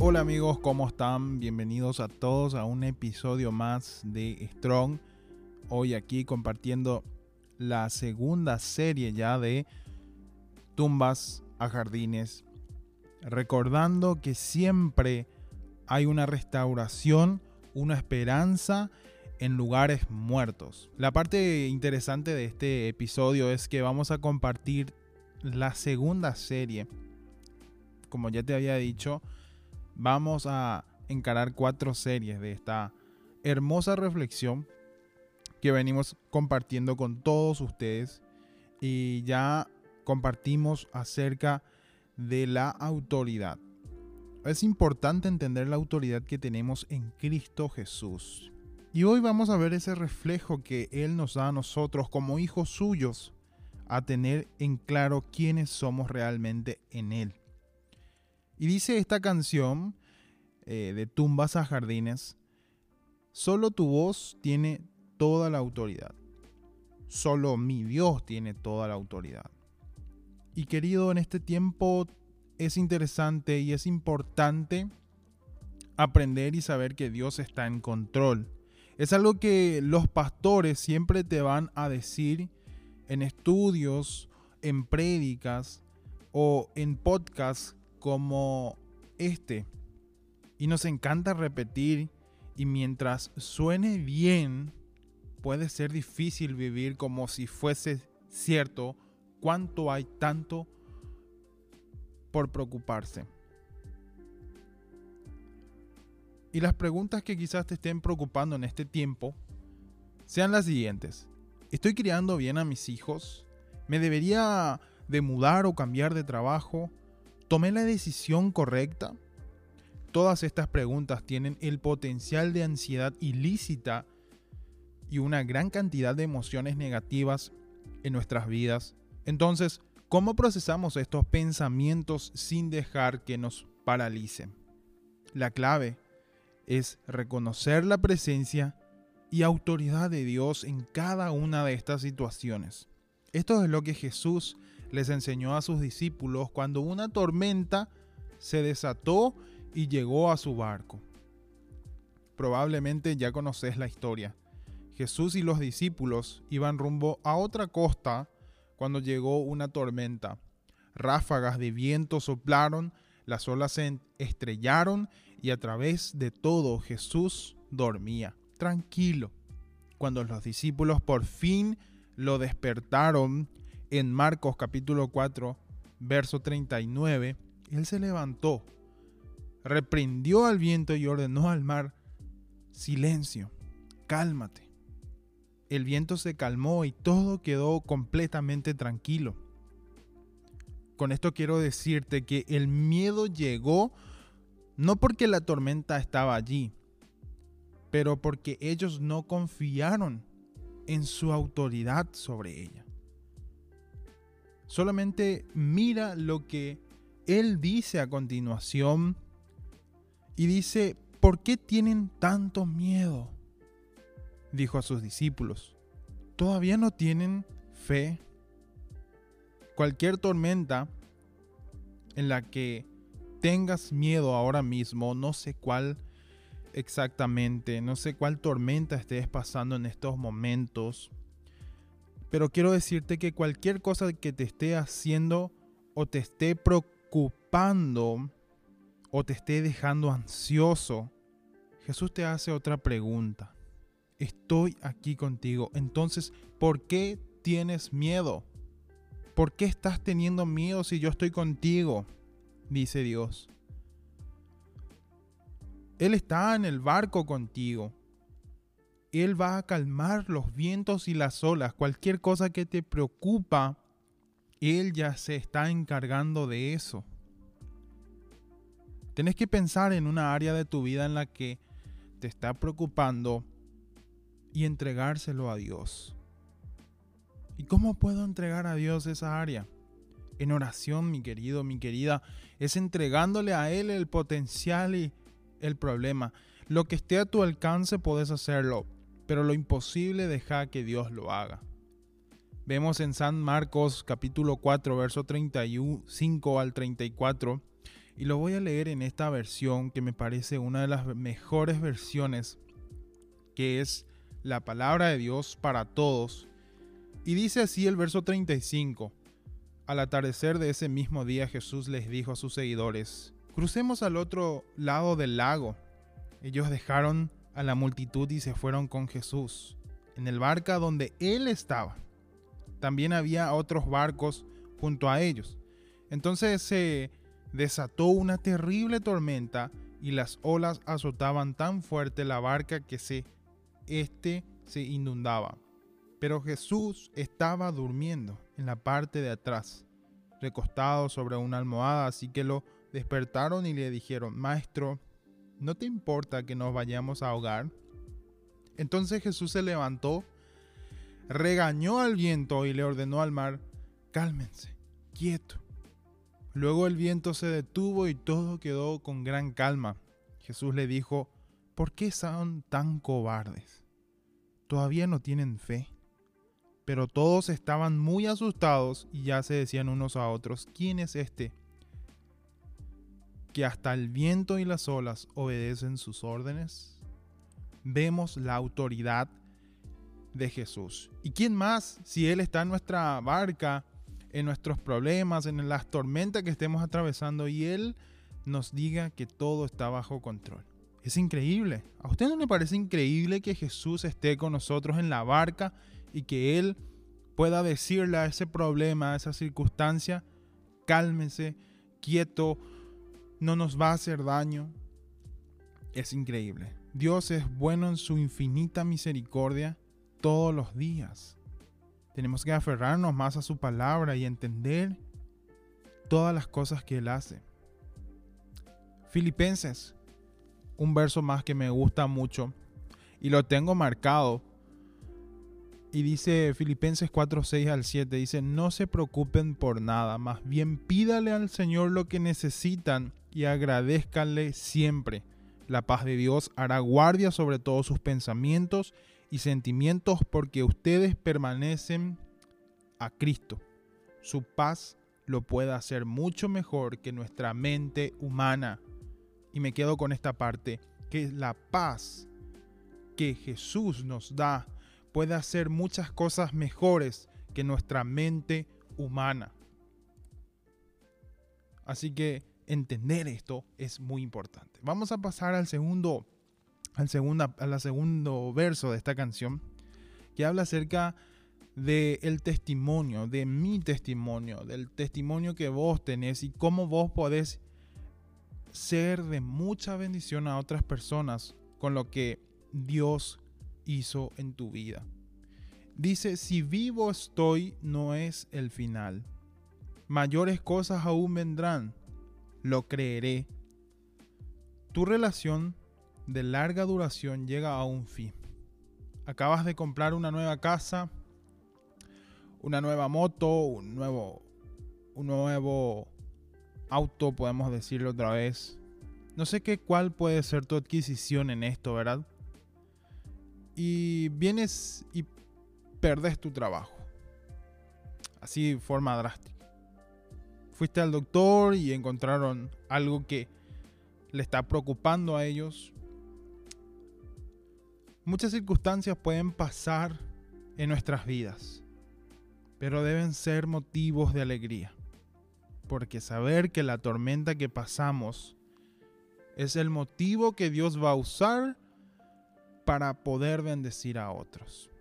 Hola amigos, ¿cómo están? Bienvenidos a todos a un episodio más de Strong. Hoy aquí compartiendo la segunda serie ya de Tumbas a Jardines. Recordando que siempre hay una restauración, una esperanza en lugares muertos. La parte interesante de este episodio es que vamos a compartir la segunda serie. Como ya te había dicho, vamos a encarar cuatro series de esta hermosa reflexión que venimos compartiendo con todos ustedes y ya compartimos acerca de la autoridad. Es importante entender la autoridad que tenemos en Cristo Jesús. Y hoy vamos a ver ese reflejo que Él nos da a nosotros como hijos suyos, a tener en claro quiénes somos realmente en Él. Y dice esta canción eh, de Tumbas a Jardines, solo tu voz tiene toda la autoridad. Solo mi Dios tiene toda la autoridad. Y querido, en este tiempo es interesante y es importante aprender y saber que Dios está en control. Es algo que los pastores siempre te van a decir en estudios, en prédicas o en podcasts como este. Y nos encanta repetir y mientras suene bien, puede ser difícil vivir como si fuese cierto cuánto hay tanto por preocuparse. Y las preguntas que quizás te estén preocupando en este tiempo sean las siguientes. ¿Estoy criando bien a mis hijos? ¿Me debería de mudar o cambiar de trabajo? ¿Tomé la decisión correcta? Todas estas preguntas tienen el potencial de ansiedad ilícita y una gran cantidad de emociones negativas en nuestras vidas. Entonces, ¿cómo procesamos estos pensamientos sin dejar que nos paralicen? La clave es reconocer la presencia y autoridad de Dios en cada una de estas situaciones. Esto es lo que Jesús les enseñó a sus discípulos cuando una tormenta se desató y llegó a su barco. Probablemente ya conoces la historia. Jesús y los discípulos iban rumbo a otra costa cuando llegó una tormenta. Ráfagas de viento soplaron, las olas se estrellaron y a través de todo Jesús dormía, tranquilo. Cuando los discípulos por fin lo despertaron, en Marcos capítulo 4, verso 39, él se levantó, reprendió al viento y ordenó al mar, silencio, cálmate. El viento se calmó y todo quedó completamente tranquilo. Con esto quiero decirte que el miedo llegó no porque la tormenta estaba allí, pero porque ellos no confiaron en su autoridad sobre ella. Solamente mira lo que él dice a continuación y dice, ¿por qué tienen tanto miedo? Dijo a sus discípulos, ¿todavía no tienen fe? Cualquier tormenta en la que tengas miedo ahora mismo, no sé cuál exactamente, no sé cuál tormenta estés pasando en estos momentos, pero quiero decirte que cualquier cosa que te esté haciendo o te esté preocupando o te esté dejando ansioso, Jesús te hace otra pregunta. Estoy aquí contigo. Entonces, ¿por qué tienes miedo? ¿Por qué estás teniendo miedo si yo estoy contigo? Dice Dios. Él está en el barco contigo. Él va a calmar los vientos y las olas. Cualquier cosa que te preocupa, Él ya se está encargando de eso. Tienes que pensar en una área de tu vida en la que te está preocupando y entregárselo a Dios. ¿Y cómo puedo entregar a Dios esa área? En oración, mi querido, mi querida, es entregándole a Él el potencial y el problema. Lo que esté a tu alcance puedes hacerlo pero lo imposible deja que Dios lo haga. Vemos en San Marcos capítulo 4, verso 35 al 34, Y lo voy a leer en esta versión que me parece una de las mejores versiones, que es la palabra de Dios para todos. Y dice así el verso 35. Al atardecer de ese mismo día Jesús les dijo a sus seguidores, crucemos al otro lado del lago. Ellos dejaron a la multitud y se fueron con Jesús, en el barca donde él estaba. También había otros barcos junto a ellos. Entonces se desató una terrible tormenta y las olas azotaban tan fuerte la barca que se este se inundaba. Pero Jesús estaba durmiendo en la parte de atrás, recostado sobre una almohada, así que lo despertaron y le dijeron, Maestro, ¿no te importa que nos vayamos a ahogar? Entonces Jesús se levantó, regañó al viento y le ordenó al mar, cálmense, quieto. Luego el viento se detuvo y todo quedó con gran calma. Jesús le dijo, ¿por qué son tan cobardes? ¿Todavía no tienen fe? Pero todos estaban muy asustados y ya se decían unos a otros, ¿quién es este? Que hasta el viento y las olas obedecen sus órdenes. Vemos la autoridad de Jesús. ¿Y quién más si Él está en nuestra barca? en nuestros problemas, en las tormentas que estemos atravesando y Él nos diga que todo está bajo control. Es increíble. ¿A usted no le parece increíble que Jesús esté con nosotros en la barca y que Él pueda decirle a ese problema, a esa circunstancia, cálmese, quieto, no nos va a hacer daño? Es increíble. Dios es bueno en su infinita misericordia todos los días. Tenemos que aferrarnos más a su palabra y entender todas las cosas que Él hace. Filipenses, un verso más que me gusta mucho y lo tengo marcado. Y dice Filipenses 4, 6 al 7, dice, no se preocupen por nada, más bien pídale al Señor lo que necesitan y agradezcanle siempre. La paz de Dios hará guardia sobre todos sus pensamientos y sentimientos porque ustedes permanecen a Cristo. Su paz lo puede hacer mucho mejor que nuestra mente humana. Y me quedo con esta parte, que la paz que Jesús nos da puede hacer muchas cosas mejores que nuestra mente humana. Así que entender esto es muy importante. Vamos a pasar al segundo al, segunda, al segundo verso de esta canción, que habla acerca del el testimonio, de mi testimonio, del testimonio que vos tenés y cómo vos podés ser de mucha bendición a otras personas con lo que Dios hizo en tu vida. Dice, si vivo estoy, no es el final. Mayores cosas aún vendrán, lo creeré. Tu relación de larga duración llega a un fin. Acabas de comprar una nueva casa, una nueva moto, un nuevo, un nuevo auto, podemos decirlo otra vez. No sé qué cuál puede ser tu adquisición en esto, ¿verdad? Y vienes y perdes tu trabajo. Así de forma drástica. Fuiste al doctor y encontraron algo que le está preocupando a ellos. Muchas circunstancias pueden pasar en nuestras vidas, pero deben ser motivos de alegría, porque saber que la tormenta que pasamos es el motivo que Dios va a usar para poder bendecir a otros.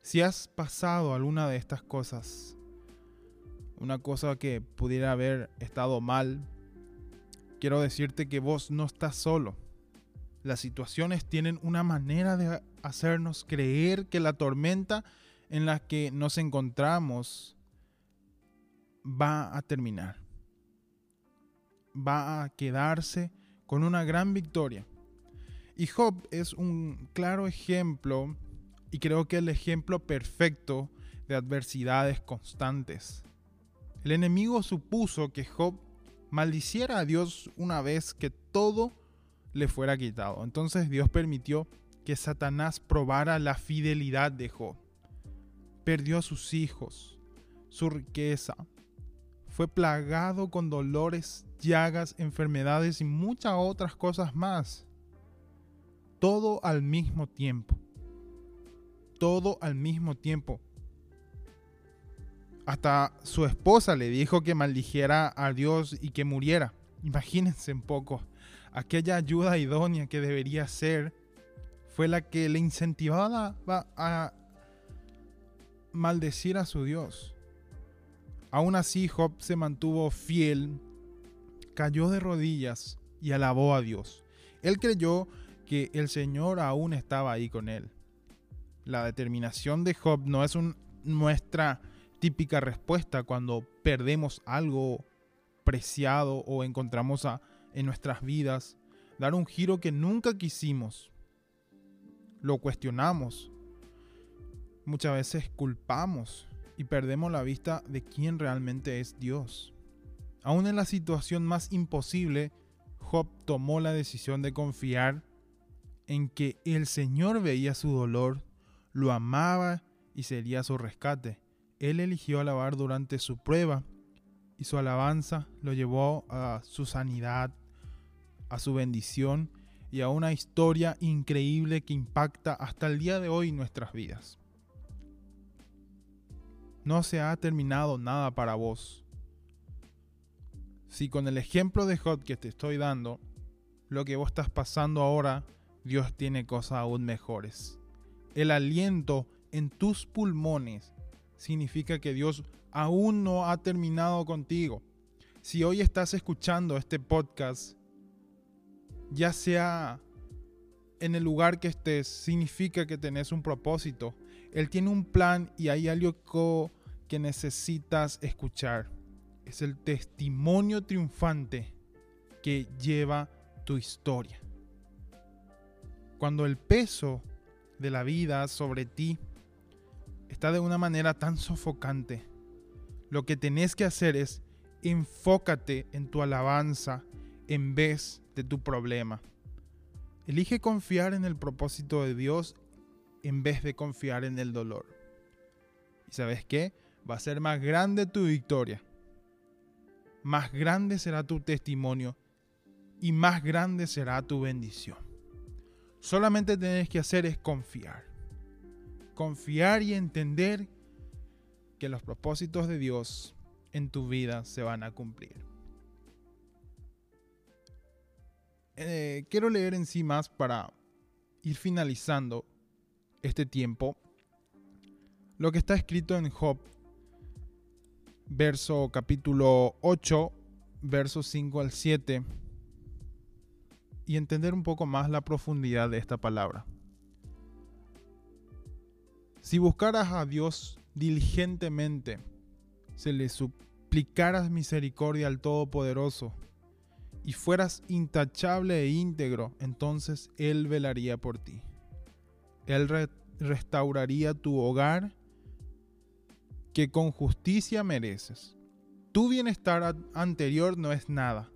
Si has pasado alguna de estas cosas, una cosa que pudiera haber estado mal, quiero decirte que vos no estás solo las situaciones tienen una manera de hacernos creer que la tormenta en la que nos encontramos va a terminar. Va a quedarse con una gran victoria. Y Job es un claro ejemplo y creo que el ejemplo perfecto de adversidades constantes. El enemigo supuso que Job maldiciera a Dios una vez que todo le fuera quitado. Entonces Dios permitió que Satanás probara la fidelidad de Job. Perdió a sus hijos, su riqueza, fue plagado con dolores, llagas, enfermedades y muchas otras cosas más. Todo al mismo tiempo. Todo al mismo tiempo. Hasta su esposa le dijo que maldijera a Dios y que muriera. Imagínense un poco. Aquella ayuda idónea que debería ser fue la que le incentivaba a maldecir a su Dios. Aún así, Job se mantuvo fiel, cayó de rodillas y alabó a Dios. Él creyó que el Señor aún estaba ahí con él. La determinación de Job no es nuestra típica respuesta cuando perdemos algo preciado o encontramos en nuestras vidas, dar un giro que nunca quisimos. Lo cuestionamos. Muchas veces culpamos y perdemos la vista de quién realmente es Dios. Aún en la situación más imposible, Job tomó la decisión de confiar en que el Señor veía su dolor, lo amaba y sería su rescate. Él eligió alabar durante su prueba y su alabanza lo llevó a su sanidad, a su bendición y a una historia increíble que impacta hasta el día de hoy nuestras vidas. No se ha terminado nada para vos. Si con el ejemplo de Job que te estoy dando, lo que vos estás pasando ahora, Dios tiene cosas aún mejores. El aliento en tus pulmones significa que Dios aún no ha terminado contigo. Si hoy estás escuchando este podcast, ya sea en el lugar que estés, significa que tenés un propósito. Él tiene un plan y hay algo que necesitas escuchar. Es el testimonio triunfante que lleva tu historia. Cuando el peso de la vida sobre ti está de una manera tan sofocante, lo que tenés que hacer es enfócate en tu alabanza en vez de tu problema. Elige confiar en el propósito de Dios en vez de confiar en el dolor. ¿Y sabes qué? Va a ser más grande tu victoria. Más grande será tu testimonio y más grande será tu bendición. Solamente tienes que hacer es confiar. Confiar y entender que los propósitos de Dios en tu vida se van a cumplir. Eh, quiero leer en sí más para ir finalizando este tiempo lo que está escrito en Job, verso capítulo 8, versos 5 al 7, y entender un poco más la profundidad de esta palabra. Si buscaras a Dios diligentemente, se le suplicaras misericordia al Todopoderoso, y fueras intachable e íntegro, entonces Él velaría por ti. Él restauraría tu hogar que con justicia mereces. Tu bienestar anterior no es nada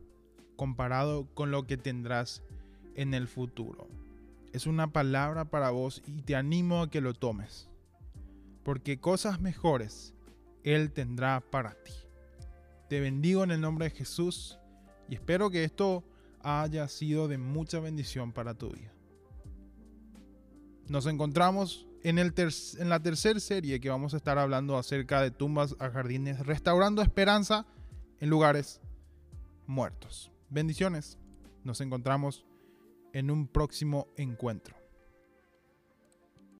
comparado con lo que tendrás en el futuro. Es una palabra para vos y te animo a que lo tomes. Porque cosas mejores Él tendrá para ti. Te bendigo en el nombre de Jesús y espero que esto haya sido de mucha bendición para tu vida. Nos encontramos en, el en la tercera serie que vamos a estar hablando acerca de tumbas a jardines, restaurando esperanza en lugares muertos. Bendiciones. Nos encontramos en un próximo encuentro.